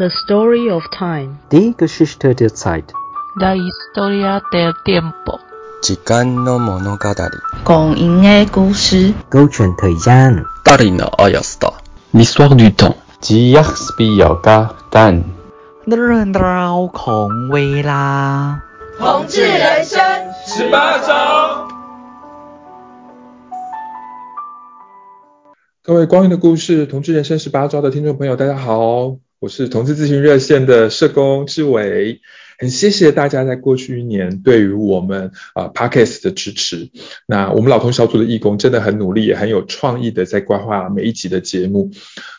The story of time. 第一个是史蒂夫蔡。La historia del tiempo. 时间的莫诺加达里。光阴的故事。高传推荐。Darina Ayasta. Historia del tiempo. 及亚斯比亚加丹。The road of time. 同志人生十八招。各位光阴的故事，同志人生十八招的听众朋友，大家好。我是同志咨询热线的社工志伟，很谢谢大家在过去一年对于我们啊、Parkes 的支持。那我们老同小组的义工真的很努力，也很有创意的在规划每一集的节目。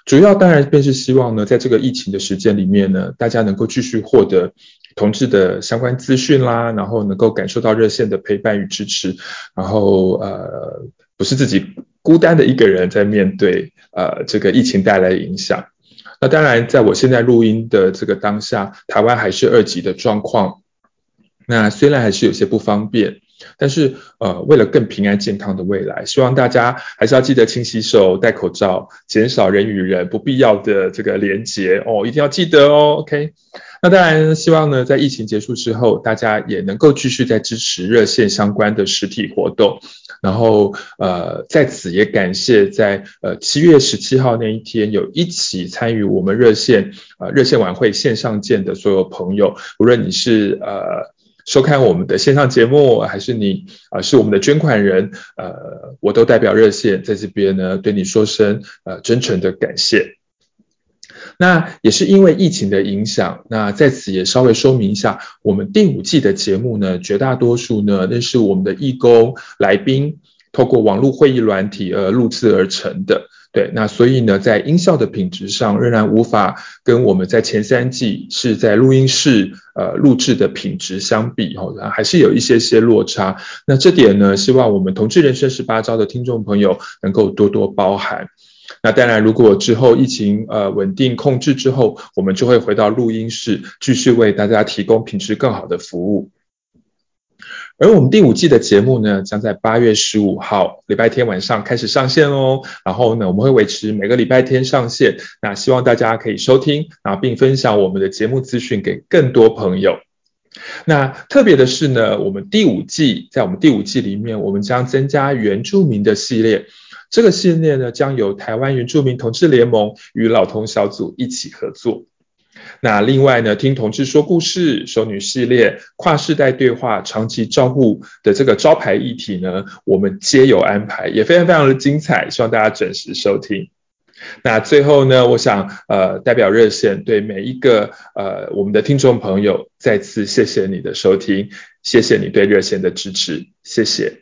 主要当然便是希望呢，在这个疫情的时间里面呢，大家能够继续获得同志的相关资讯啦，然后能够感受到热线的陪伴与支持，然后呃不是自己孤单的一个人在面对呃这个疫情带来的影响。那当然，在我现在录音的这个当下，台湾还是二级的状况。那虽然还是有些不方便，但是呃，为了更平安健康的未来，希望大家还是要记得勤洗手、戴口罩，减少人与人不必要的这个连结哦，一定要记得哦。OK。那当然，希望呢，在疫情结束之后，大家也能够继续在支持热线相关的实体活动。然后，呃，在此也感谢在呃七月十七号那一天有一起参与我们热线呃热线晚会线上见的所有朋友，无论你是呃收看我们的线上节目，还是你啊、呃、是我们的捐款人，呃，我都代表热线在这边呢对你说声呃真诚的感谢。那也是因为疫情的影响，那在此也稍微说明一下，我们第五季的节目呢，绝大多数呢，那是我们的义工来宾透过网络会议软体而录制而成的。对，那所以呢，在音效的品质上，仍然无法跟我们在前三季是在录音室呃录制的品质相比，哦，还是有一些些落差。那这点呢，希望我们同志人生十八招的听众朋友能够多多包涵。那当然，如果之后疫情呃稳定控制之后，我们就会回到录音室，继续为大家提供品质更好的服务。而我们第五季的节目呢，将在八月十五号礼拜天晚上开始上线哦。然后呢，我们会维持每个礼拜天上线。那希望大家可以收听，然后并分享我们的节目资讯给更多朋友。那特别的是呢，我们第五季在我们第五季里面，我们将增加原住民的系列。这个系列呢，将由台湾原住民同志联盟与老同小组一起合作。那另外呢，听同志说故事、熟女系列、跨世代对话、长期照护的这个招牌议题呢，我们皆有安排，也非常非常的精彩，希望大家准时收听。那最后呢，我想呃代表热线对每一个呃我们的听众朋友再次谢谢你的收听，谢谢你对热线的支持，谢谢。